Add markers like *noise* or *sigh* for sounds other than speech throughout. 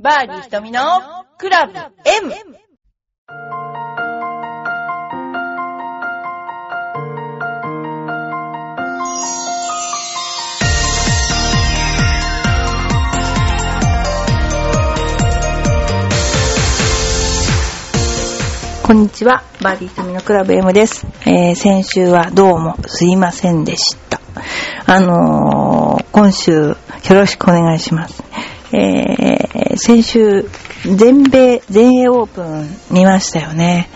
バーディー瞳のクラブ M! こんにちは。バーディー瞳のクラブ M です。えー、先週はどうもすいませんでした。あのー、今週よろしくお願いします。えー、先週、全米、全英オープン見ましたよね。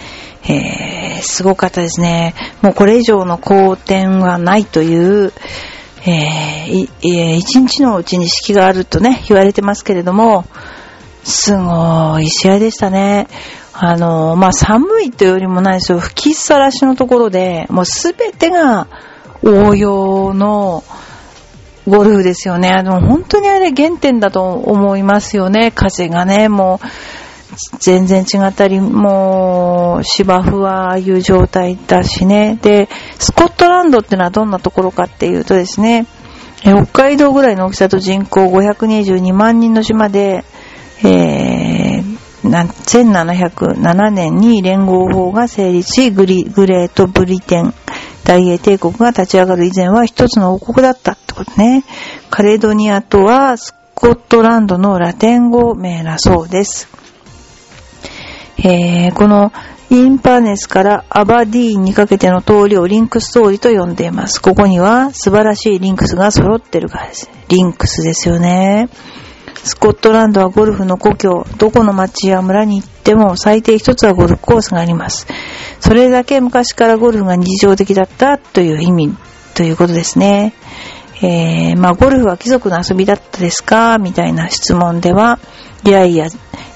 えー、すごかったですね。もうこれ以上の好転はないという、えー、えー一日のうちに式があるとね、言われてますけれども、すごい試合でしたね。あの、まあ、寒いというよりもないですよ。吹きさらしのところで、もうすべてが応用のゴルフですよね。あの、本当にあれ原点だと思いますよね。風がね、もう、全然違ったり、もう、芝生はああいう状態だしね。で、スコットランドってのはどんなところかっていうとですね、北海道ぐらいの大きさと人口522万人の島で、えー1707年に連合法が成立し、グリグレートブリテン大英帝国が立ち上がる以前は一つの王国だったってことね。カレドニアとはスコットランドのラテン語名だそうです。えーこのインバネスからアバディーンにかけての通りをリンクス通りと呼んでいます。ここには素晴らしいリンクスが揃ってるからです。リンクスですよね。スコットランドはゴルフの故郷。どこの町や村に行っても最低一つはゴルフコースがあります。それだけ昔からゴルフが日常的だったという意味ということですね。えー、まあゴルフは貴族の遊びだったですか？みたいな質問では、いやいや、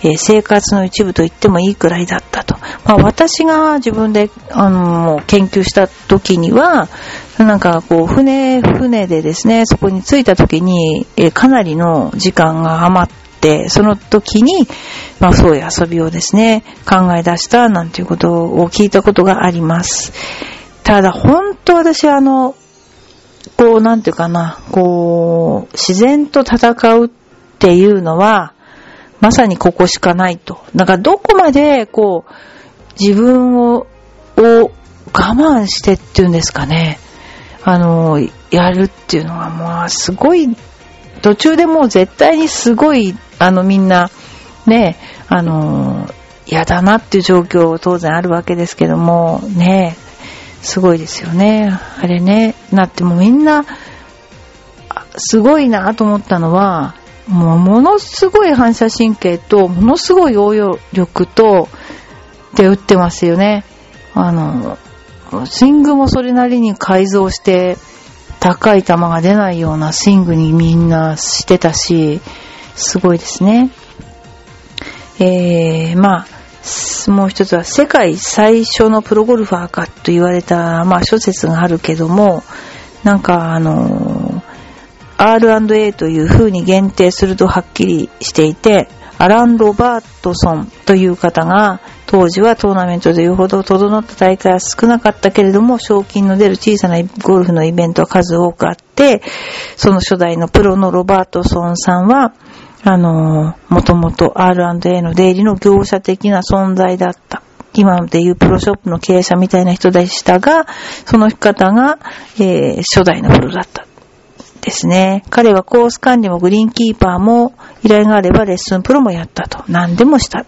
えー生活の一部と言ってもいいくらいだったと。まあ私が自分で、あの、研究した時には、なんかこう、船、船でですね、そこに着いた時に、えーかなりの時間が余って、その時に、まあそういう遊びをですね、考え出したなんていうことを聞いたことがあります。ただ、本当私あの、こう、なんていうかな、こう、自然と戦うっていうのは、まさにここしかないと。だからどこまで、こう、自分を、を我慢してっていうんですかね。あの、やるっていうのはもうすごい、途中でもう絶対にすごい、あのみんな、ね、あの、嫌だなっていう状況当然あるわけですけども、ね、すごいですよね。あれね、なってもみんな、すごいなと思ったのは、もうものすごい反射神経と、ものすごい応用力と、で打ってますよね。あの、スイングもそれなりに改造して、高い球が出ないようなスイングにみんなしてたし、すごいですね。えー、まあ、もう一つは世界最初のプロゴルファーかと言われた、まあ諸説があるけども、なんかあの、R&A という風に限定するとはっきりしていて、アラン・ロバートソンという方が、当時はトーナメントでいうほど整った大会は少なかったけれども、賞金の出る小さなゴルフのイベントは数多くあって、その初代のプロのロバートソンさんは、あの、もともと R&A の出入りの業者的な存在だった。今でいうプロショップの経営者みたいな人でしたが、その方が、えー初代のプロだった。ですね。彼はコース管理もグリーンキーパーも依頼があればレッスンプロもやったと。何でもした。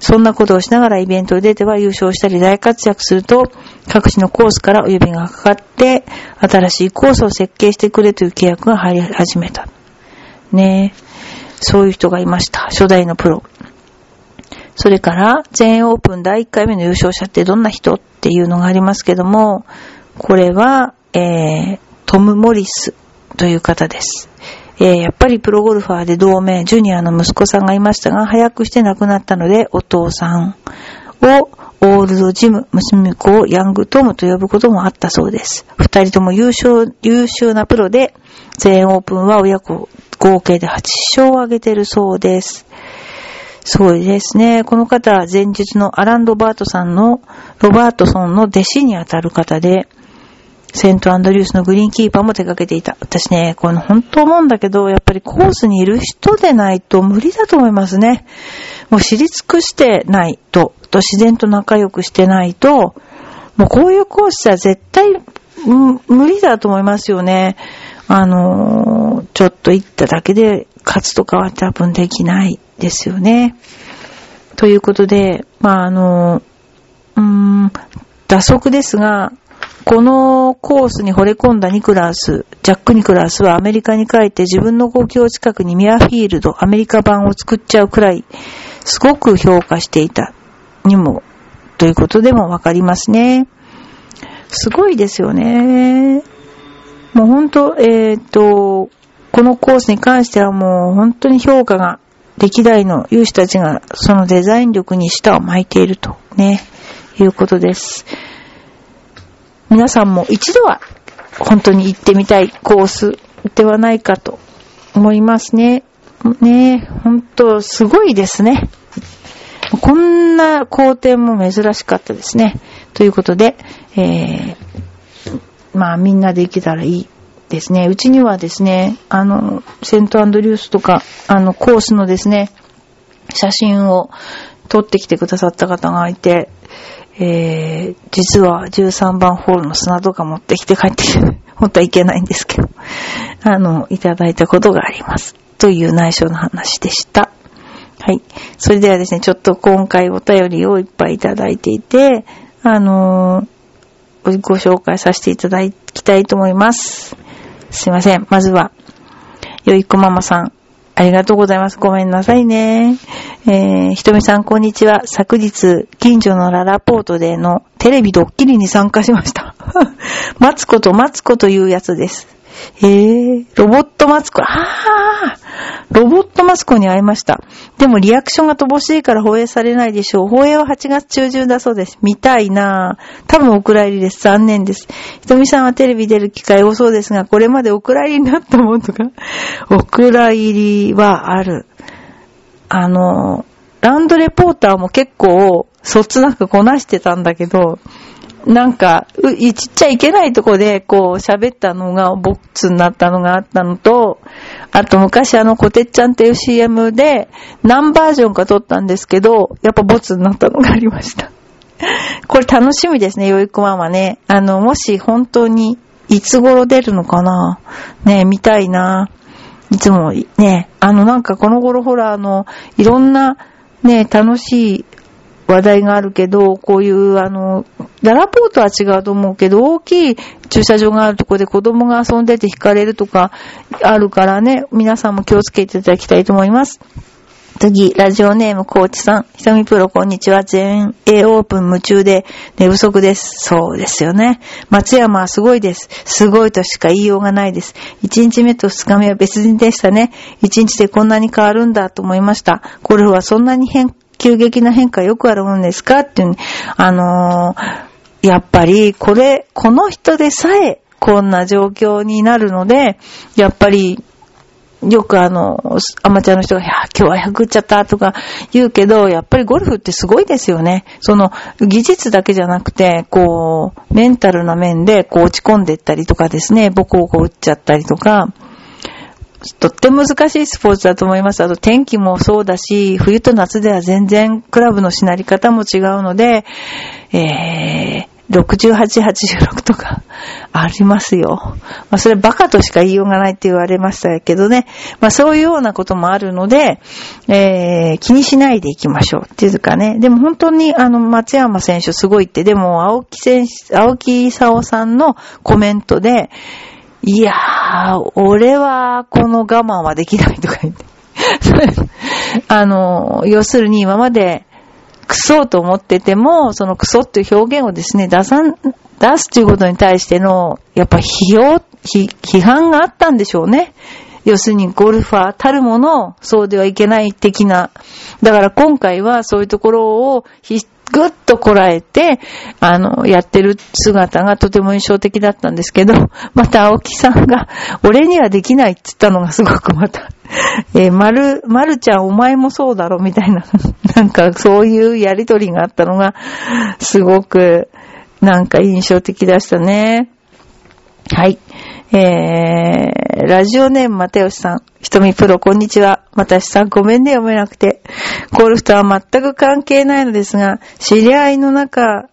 そんなことをしながらイベントに出ては優勝したり大活躍すると、各地のコースからお呼びがかかって、新しいコースを設計してくれという契約が入り始めた。ねえ。そういう人がいました。初代のプロ。それから、全英オープン第1回目の優勝者ってどんな人っていうのがありますけども、これは、えー、トム・モリスという方です。えーやっぱりプロゴルファーで同盟、ジュニアの息子さんがいましたが、早くして亡くなったので、お父さんをオールドジム、娘子をヤングトムと呼ぶこともあったそうです。二人とも優秀、優秀なプロで、全英オープンは親子合計で8勝を挙げてるそうです。そうですね。この方は前日のアラン・ロバートさんの、ロバートソンの弟子にあたる方で、セントアンドリュースのグリーンキーパーも手掛けていた。私ね、この本当思うんだけど、やっぱりコースにいる人でないと無理だと思いますね。もう知り尽くしてないと、と自然と仲良くしてないと、もうこういうコースは絶対、無理だと思いますよね。あの、ちょっと行っただけで勝つとかは多分できないですよね。ということで、まあ、あの、うーん、打足ですが、このコースに惚れ込んだニクラス、ジャック・ニクラスはアメリカに帰って自分の故郷近くにミアフィールド、アメリカ版を作っちゃうくらい、すごく評価していたにも、ということでもわかりますね。すごいですよね。もう本当、えっ、ー、と、このコースに関してはもう本当に評価が、歴代の有志たちがそのデザイン力に舌を巻いているとね、いうことです。皆さんも一度は本当に行ってみたいコースではないかと思いますね。ね本当すごいですね。こんな工程も珍しかったですね。ということで、えー、まあみんなで行けたらいいですね。うちにはですね、あの、セントアンドリュースとか、あの、コースのですね、写真を撮ってきてくださった方がいて、えー、実は13番ホールの砂とか持ってきて帰ってきて、*laughs* 本当はいけないんですけど、あの、いただいたことがあります。という内緒の話でした。はい。それではですね、ちょっと今回お便りをいっぱいいただいていて、あのー、ご紹介させていただきたいと思います。すいません。まずは、よいこママさん。ありがとうございます。ごめんなさいね。えー、ひとみさん、こんにちは。昨日、近所のララポートでのテレビドッキリに参加しました。マツコとマツコというやつです。へえ、ロボットマツコ、ああロボットマツコに会いました。でもリアクションが乏しいから放映されないでしょう。放映は8月中旬だそうです。見たいなぁ。多分お蔵入りです。残念です。ひとみさんはテレビ出る機会多そうですが、これまでお蔵入りになったもんとか、*laughs* お蔵入りはある。あの、ランドレポーターも結構、そつなくこなしてたんだけど、なんか、うちっちゃいけないとこで、こう、喋ったのが、ボッツになったのがあったのと、あと昔あの、コテッちゃんっていう CM で、何バージョンか撮ったんですけど、やっぱボツになったのがありました。*laughs* これ楽しみですね、よいこママね。あの、もし本当に、いつ頃出るのかなね見たいな。いつも、ね、あの、なんかこの頃ほら、あの、いろんな、ね、楽しい話題があるけど、こういう、あの、ララポートは違うと思うけど、大きい駐車場があるとこで子供が遊んでて惹かれるとかあるからね、皆さんも気をつけていただきたいと思います。次、ラジオネームコーチさん。ひとみプロこんにちは。全英オープン夢中で寝不足です。そうですよね。松山はすごいです。すごいとしか言いようがないです。1日目と2日目は別人でしたね。1日でこんなに変わるんだと思いました。ゴルフはそんなに変急激な変化よくあるもんですか？っていう、あのー、やっぱり、これ、この人でさえ、こんな状況になるので、やっぱり、よくあの、アマチュアの人が、いや、今日は100打っちゃったとか言うけど、やっぱりゴルフってすごいですよね。その、技術だけじゃなくて、こう、メンタルな面で、こう落ち込んでったりとかですね、ボコボコ打っちゃったりとか、とっても難しいスポーツだと思います。あと天気もそうだし、冬と夏では全然クラブのしなり方も違うので、えー、68、86とか *laughs* ありますよ。まあそれバカとしか言いようがないって言われましたけどね。まあそういうようなこともあるので、えー、気にしないでいきましょうっていうかね。でも本当にあの松山選手すごいって、でも青木選手、青木沙さんのコメントで、いやー、俺はこの我慢はできないとか言って。*laughs* あの、要するに今までクソと思ってても、そのクソっていう表現をですね、出さん、出すということに対しての、やっぱ批評、批判があったんでしょうね。要するにゴルファーたるもの、そうではいけない的な。だから今回はそういうところをぐっとこらえて、あの、やってる姿がとても印象的だったんですけど、*laughs* また青木さんが、俺にはできないって言ったのがすごくまた、*laughs* えー、まる、まるちゃんお前もそうだろみたいな、*laughs* なんかそういうやりとりがあったのが、すごく、なんか印象的でしたね。はい。えー、ラジオネーム、またよしさん。ひとみプロ、こんにちは。またしさん、ごめんね、読めなくて。ゴルフとは全く関係ないのですが、知り合いの中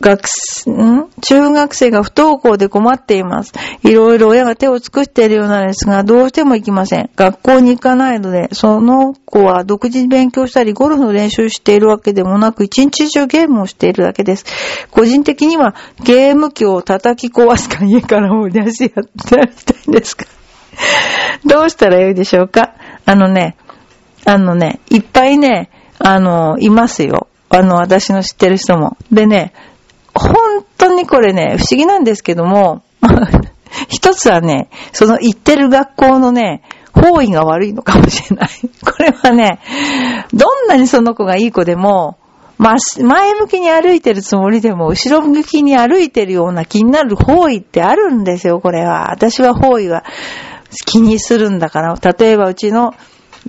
学、ん中学生が不登校で困っています。いろいろ親が手を尽くしているようなんですが、どうしても行きません。学校に行かないので、その子は独自に勉強したり、ゴルフの練習しているわけでもなく、一日中ゲームをしているだけです。個人的には、ゲーム機を叩き壊すか家からも出しやってやりたいんですかどうしたらよいでしょうか？あのね、あのね、いっぱいね、あの、いますよ。あの、私の知ってる人も。でね、本当にこれね、不思議なんですけども、*laughs* 一つはね、その行ってる学校のね、方位が悪いのかもしれない。*laughs* これはね、どんなにその子がいい子でも、ま、前向きに歩いてるつもりでも、後ろ向きに歩いてるような気になる方位ってあるんですよ、これは。私は方位は気にするんだから。例えばうちの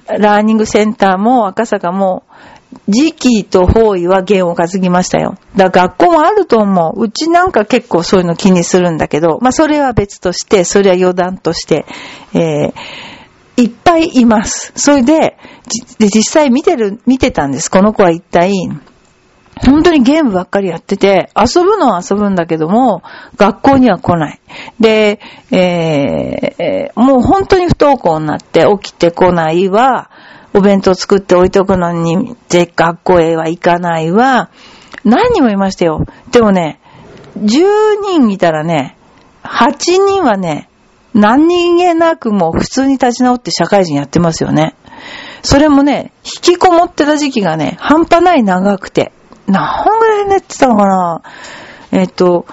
ラーニングセンターも赤坂も、時期と方位は弦を担ぎましたよ。だから学校もあると思う。うちなんか結構そういうの気にするんだけど、まあそれは別として、それは余談として、えー、いっぱいいます。それで、で実際見てる、見てたんです。この子は一体、本当にゲームばっかりやってて、遊ぶのは遊ぶんだけども、学校には来ない。で、えー、もう本当に不登校になって起きてこないは、お弁当作って置いとくのに、ぜ、学校へは行かないわ。何人もいましたよ。でもね、10人いたらね、8人はね、何人気なくも普通に立ち直って社会人やってますよね。それもね、引きこもってた時期がね、半端ない長くて。何本ぐらい寝てたのかなえっと、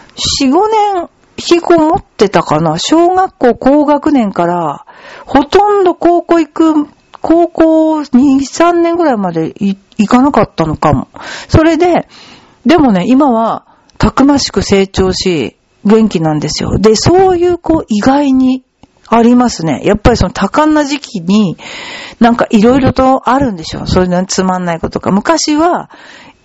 4、5年引きこもってたかな小学校高学年から、ほとんど高校行く高校2、3年ぐらいまで行かなかったのかも。それで、でもね、今は、たくましく成長し、元気なんですよ。で、そういう子意外にありますね。やっぱりその多感な時期に、なんかいろいろとあるんでしょ。そういうのつまんないことか。昔は、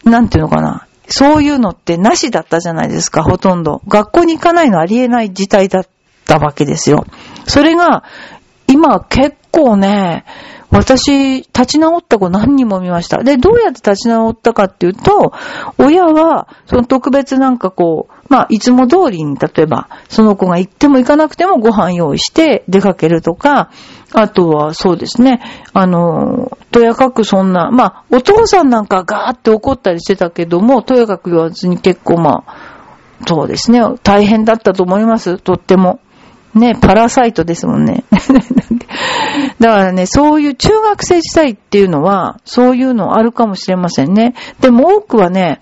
なんていうのかな。そういうのってなしだったじゃないですか、ほとんど。学校に行かないのありえない事態だったわけですよ。それが、今結構ね、私、立ち直った子何人も見ました。で、どうやって立ち直ったかっていうと、親は、その特別なんかこう、まあ、いつも通りに、例えば、その子が行っても行かなくてもご飯用意して出かけるとか、あとは、そうですね、あの、とやかくそんな、まあ、お父さんなんかガーって怒ったりしてたけども、とやかく言わずに結構まあ、そうですね、大変だったと思います、とっても。ね、パラサイトですもんね。*laughs* だからね、そういう中学生時代っていうのは、そういうのあるかもしれませんね。でも多くはね、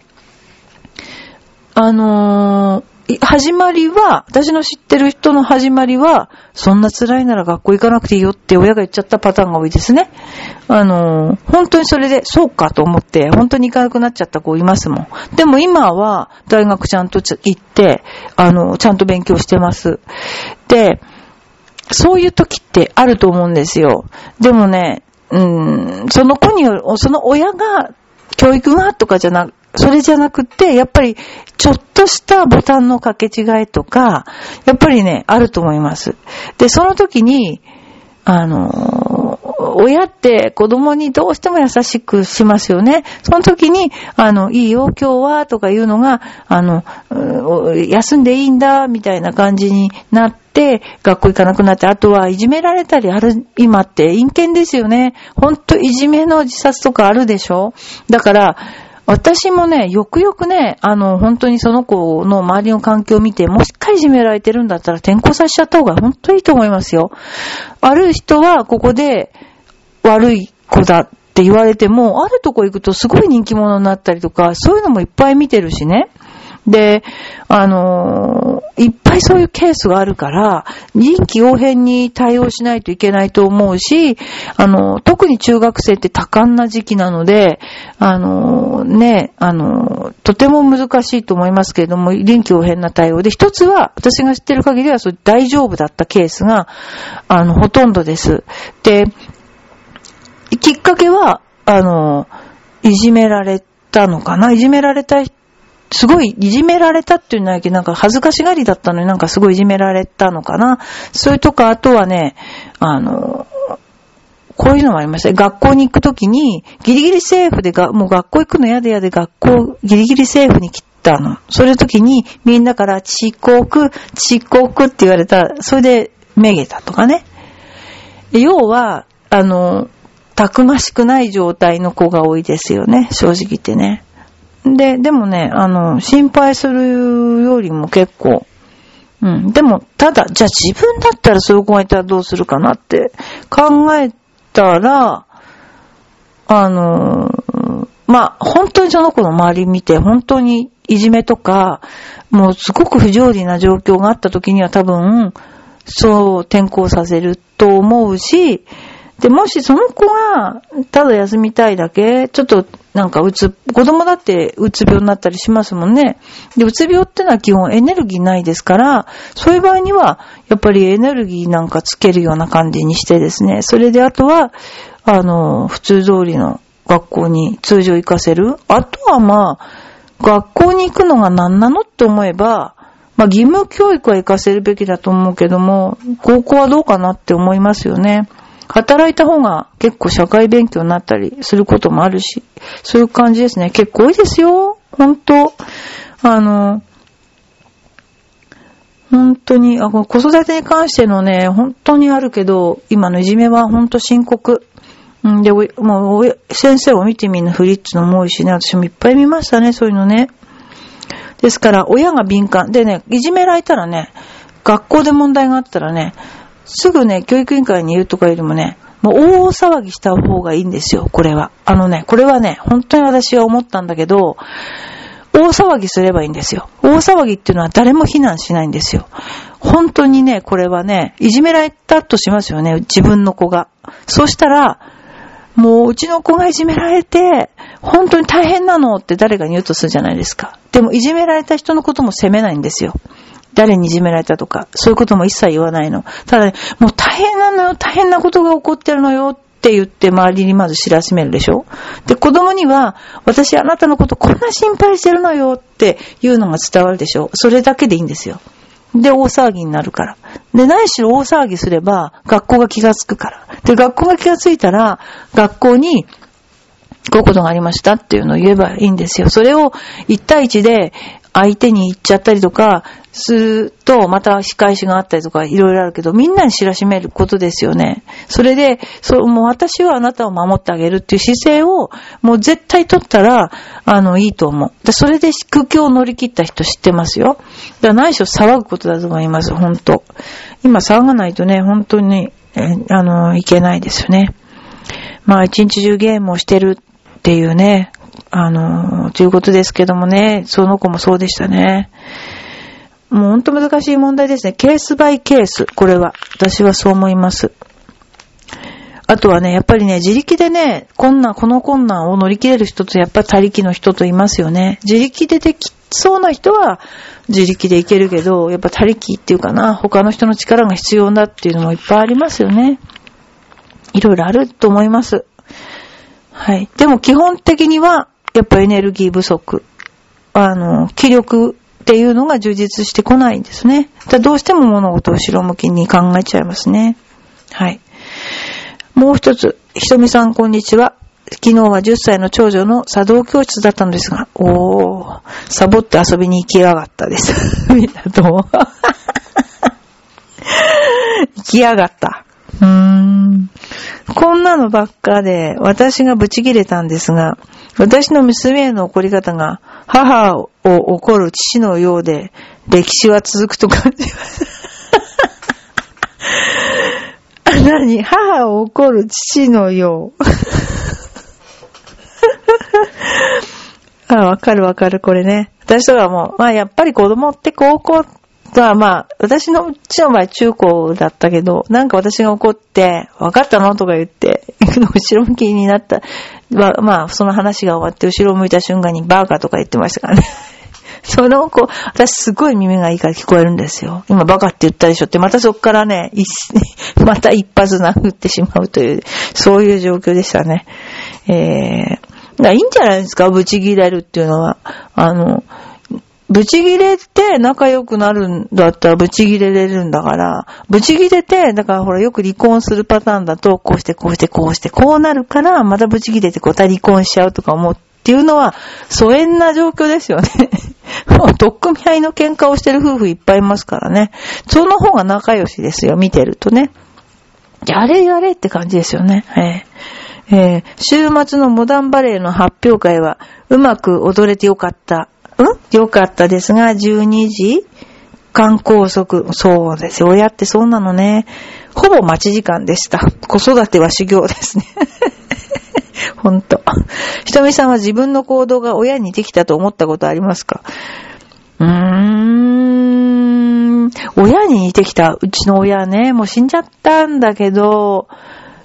あのー始まりは、私の知ってる人の始まりは、そんな辛いなら学校行かなくていいよって親が言っちゃったパターンが多いですね。あの、本当にそれで、そうかと思って、本当に行かなくなっちゃった子いますもん。でも今は、大学ちゃんと行って、あの、ちゃんと勉強してます。で、そういう時ってあると思うんですよ。でもね、うん、その子による、その親が、教育がとかじゃなくそれじゃなくて、やっぱり、ちょっとしたボタンの掛け違いとか、やっぱりね、あると思います。で、その時に、あの、親って子供にどうしても優しくしますよね。その時に、あの、いいよ、今日は、とかいうのが、あの、休んでいいんだ、みたいな感じになって、学校行かなくなって、あとはいじめられたりある、今って陰険ですよね。ほんといじめの自殺とかあるでしょ？だから、私もね、よくよくね、あの、本当にその子の周りの環境を見て、もしっかりいじめられてるんだったら転校させちゃった方が本当にいいと思いますよ。ある人はここで悪い子だって言われても、あるとこ行くとすごい人気者になったりとか、そういうのもいっぱい見てるしね。で、あの、いっぱいそういうケースがあるから、臨機応変に対応しないといけないと思うし、あの、特に中学生って多感な時期なので、あの、ね、あのとても難しいと思いますけれども、臨機応変な対応で、一つは、私が知ってる限りは、そ大丈夫だったケースが、あの、ほとんどです。で、きっかけは、あの、いじめられたのかな？いじめられた人すごいいじめられたっていうのはなんか恥ずかしがりだったのになんかすごいいじめられたのかな。それとか、あとはね、あの、こういうのもありました。学校に行くときに、ギリギリセーフでが、もう学校行くの嫌で嫌で学校、ギリギリセーフに来たの。それ時に、みんなから遅刻、遅刻って言われた。それで、めげたとかね。要は、あの、たくましくない状態の子が多いですよね。正直言ってね。で、でもね、あの、心配するよりも結構、うん。でも、ただ、じゃあ自分だったらそういう子がいたらどうするかなって考えたら、あの、まあ、本当にその子の周り見て、本当にいじめとか、もうすごく不条理な状況があった時には多分、そう転校させると思うし、で、もしその子が、ただ休みたいだけ、ちょっとなんかうつ、子供だってうつ病になったりしますもんね。で、うつ病ってのは基本エネルギーないですから、そういう場合には、やっぱりエネルギーなんかつけるような感じにしてですね、それであとは、あの、普通通りの学校に通常行かせる。あとはまあ、学校に行くのが何なのって思えば、まあ義務教育は行かせるべきだと思うけども、高校はどうかなって思いますよね。働いた方が結構社会勉強になったりすることもあるし、そういう感じですね。結構多いですよ。本当あの、本当に、あ、子育てに関してのね、本当にあるけど、今のいじめは本当深刻。んで、もう、先生を見てみんなフリッツのも多いしね、私もいっぱい見ましたね、そういうのね。ですから、親が敏感。でね、いじめられたらね、学校で問題があったらね、すぐね、教育委員会に言うとかよりもね、もう大騒ぎした方がいいんですよ、これは。あのね、これはね、本当に私は思ったんだけど、大騒ぎすればいいんですよ。大騒ぎっていうのは誰も非難しないんですよ。本当にね、これはね、いじめられたとしますよね、自分の子が。そうしたら、もううちの子がいじめられて、本当に大変なのって誰かに言うとするじゃないですか。でもいじめられた人のことも責めないんですよ。誰にいじめられたとか、そういうことも一切言わないの。ただね、もう大変なのよ、大変なことが起こってるのよって言って周りにまず知らしめるでしょで、子供には、私あなたのことこんな心配してるのよっていうのが伝わるでしょそれだけでいいんですよ。で、大騒ぎになるから。で、何しろ大騒ぎすれば、学校が気がつくから。で、学校が気がついたら、学校に、こういうことがありましたっていうのを言えばいいんですよ。それを1対1で相手に言っちゃったりとか、すると、また仕返しがあったりとか、いろいろあるけど、みんなに知らしめることですよね。それで、そう、もう私はあなたを守ってあげるっていう姿勢を、もう絶対取ったら、あの、いいと思う。で、それで苦境を乗り切った人知ってますよ。だから何しろ騒ぐことだと思います、本当今騒がないとね、本当に、えあの、いけないですよね。まあ、一日中ゲームをしてるっていうね、あの、ということですけどもね、その子もそうでしたね。もうほんと難しい問題ですね。ケースバイケース。これは。私はそう思います。あとはね、やっぱりね、自力でね、困難、この困難を乗り切れる人と、やっぱり他力の人といますよね。自力でできそうな人は、自力でいけるけど、やっぱ他力っていうかな、他の人の力が必要だっていうのもいっぱいありますよね。いろいろあると思います。はい。でも基本的には、やっぱエネルギー不足。あの、気力っていうのが充実してこないんですね。だどうしても物事を後ろ向きに考えちゃいますね。はい。もう一つ、ひとみさんこんにちは。昨日は10歳の長女の茶道教室だったのですが、おー、サボって遊びに行きやがったです。*laughs* みんなとも。*laughs* 行きやがった。うーん。なのばっかで、私がブチ切れたんですが、私の娘への怒り方が、母を怒る父のようで、歴史は続くと感じます。何母を怒る父のよう。あ、わかるわかる、これね。私とかも、まあやっぱり子供って高校まあまあ、私のうちの場合中高だったけど、なんか私が怒って、分かったのとか言って、*laughs* 後ろ向きになった。まあ、その話が終わって後ろを向いた瞬間にバーカとか言ってましたからね。*laughs* その子、私すごい耳がいいから聞こえるんですよ。今バカって言ったでしょって、またそこからね、*laughs* また一発殴ってしまうという、そういう状況でしたね。えー、いいんじゃないですか、ブチ切れるっていうのは。あの、ブチギレて仲良くなるんだったらブチギレれるんだから、ブチギレて、だからほらよく離婚するパターンだと、こうしてこうしてこうしてこうなるから、またブチギレてまた離婚しちゃうとか思うっていうのは、疎遠な状況ですよね。もう、とっくみ合いの喧嘩をしてる夫婦いっぱいいますからね。その方が仲良しですよ、見てるとね。やれやれって感じですよね。えーえー、週末のモダンバレーの発表会は、うまく踊れてよかった。うん？よかったですが、12時観光速。そうですよ。親ってそうなのね。ほぼ待ち時間でした。子育ては修行ですね。ほんと。ひとみさんは自分の行動が親にできたと思ったことありますか？うーん。親に似てきた。うちの親ね、もう死んじゃったんだけど、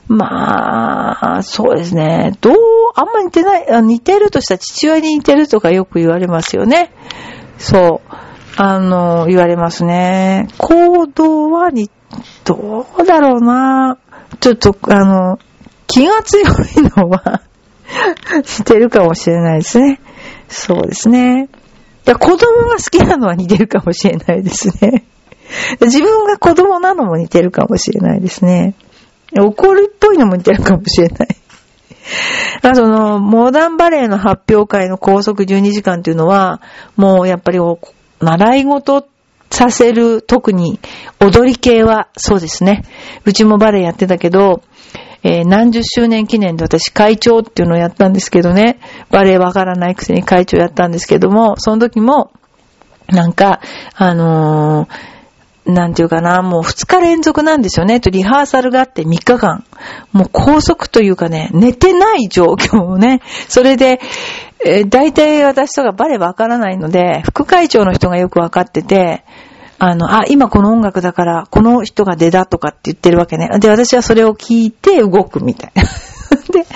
まあ、そうですね。どう、あんま似てない、似てるとしたら父親に似てるとかよく言われますよね。そう。あの、言われますね。行動はに、どうだろうな。ちょっと、あの、気が強いのは *laughs* 似てるかもしれないですね。そうですね。子供が好きなのは似てるかもしれないですね。*laughs* 自分が子供なのも似てるかもしれないですね。怒るっぽいのも似てるかもしれない。*laughs* その、モダンバレーの発表会の拘束12時間っていうのは、もうやっぱり習い事させる、特に踊り系はそうですね。うちもバレエやってたけど、えー、何十周年記念で私会長っていうのをやったんですけどね。バレエわからないくせに会長やったんですけども、その時も、なんか、あのーなんていうかな、もう2日連続なんですよね。と、リハーサルがあって3日間。もう高速というかね、寝てない状況をね。それで、えー、大体私とかバレわからないので、副会長の人がよくわかってて、あの、あ、今この音楽だから、この人が出だとかって言ってるわけね。で、私はそれを聞いて動くみたいな。*laughs* で、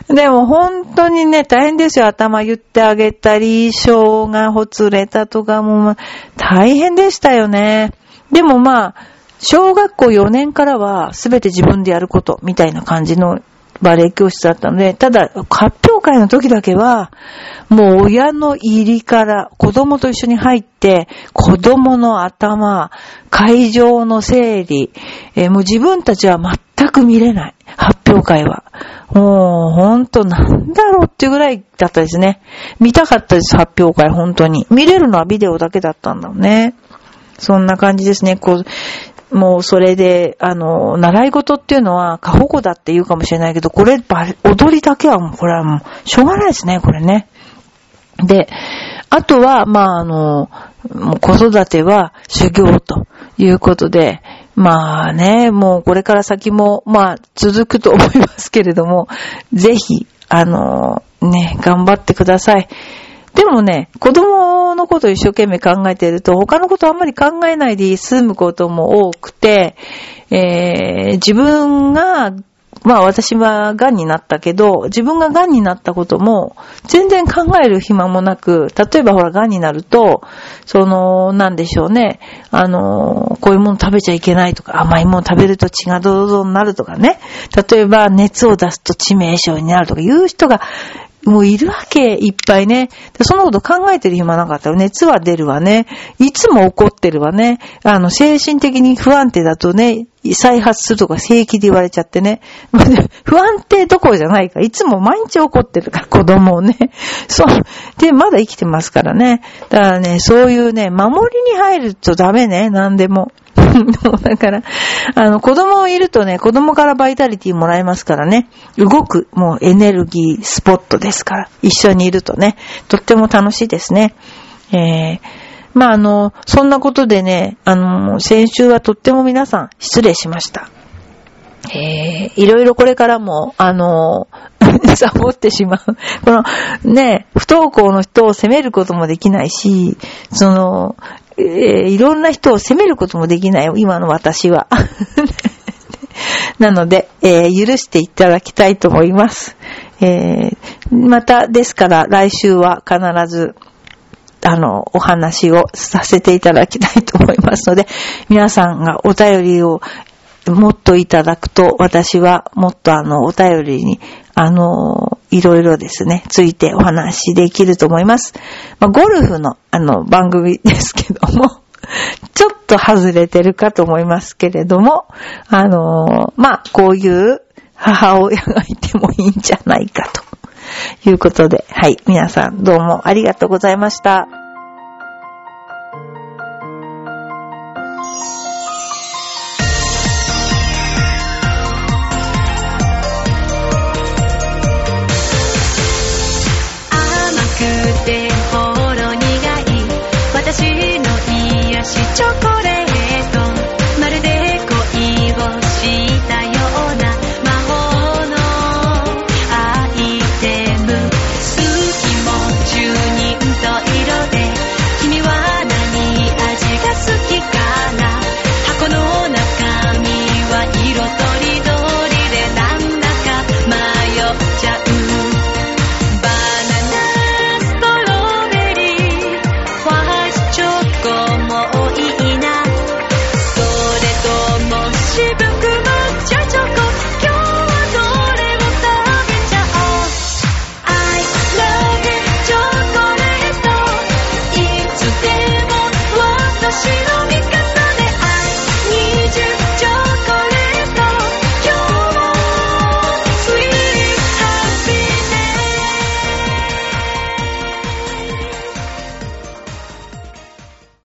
*laughs* でも本当にね、大変ですよ。頭言ってあげたり、生がほつれたとかも、大変でしたよね。でもまあ、小学校4年からは全て自分でやることみたいな感じのバレエ教室だったので、ただ発表会の時だけは、もう親の入りから子供と一緒に入って、子供の頭、会場の整理、えー、もう自分たちは全く見れない。発表会は。もう、ほんと、なんだろうっていうぐらいだったですね。見たかったです、発表会、本当に。見れるのはビデオだけだったんだもんね。そんな感じですね。こう、もうそれで、あの、習い事っていうのは過保護だって言うかもしれないけど、これ、踊りだけはもう、これはもう、しょうがないですね、これね。で、あとは、まあ、あの、子育ては修行ということで、まあね、もうこれから先も、まあ、続くと思いますけれども、ぜひ、あの、ね、頑張ってください。でもね、子供のことを一生懸命考えていると、他のことあんまり考えないで済むことも多くて、えー、自分が、まあ私は癌になったけど、自分が癌になったことも全然考える暇もなく、例えばほら癌になると、その、なんでしょうね、あの、こういうもの食べちゃいけないとか、甘いもの食べると血がドロドロになるとかね、例えば熱を出すと致命傷になるとかいう人がもういるわけ、いっぱいね。でそのこと考えてる暇なかったら熱は出るわね。いつも怒ってるわね。あの、精神的に不安定だとね、再発するとか平気で言われちゃってね。*laughs* 不安定どころじゃないか、いつも毎日怒ってるから、子供をね。*laughs* そう。で、まだ生きてますからね。だからね、そういうね、守りに入るとダメね、何でも。*laughs* だから、あの、子供いるとね、子供からバイタリティもらえますからね、動く、もうエネルギースポットですから、一緒にいるとね、とっても楽しいですね。えー、まあ、あの、そんなことでね、あの、先週はとっても皆さん失礼しました。えー、いろいろこれからも、あの、*laughs* サボってしまう。この、ね、不登校の人を責めることもできないし、その、えー、いろんな人を責めることもできない、今の私は。*laughs* なので、えー、許していただきたいと思います。えー、また、ですから、来週は必ず、あの、お話をさせていただきたいと思いますので、皆さんがお便りをもっといただくと、私はもっとあの、お便りに、あの、いろいろですね、ついてお話できると思います。まあ、ゴルフの、あの、番組ですけども、*laughs* ちょっと外れてるかと思いますけれども、あのー、まあ、こういう母親がいてもいいんじゃないかということで、はい、皆さんどうもありがとうございました。私の癒しチョコレート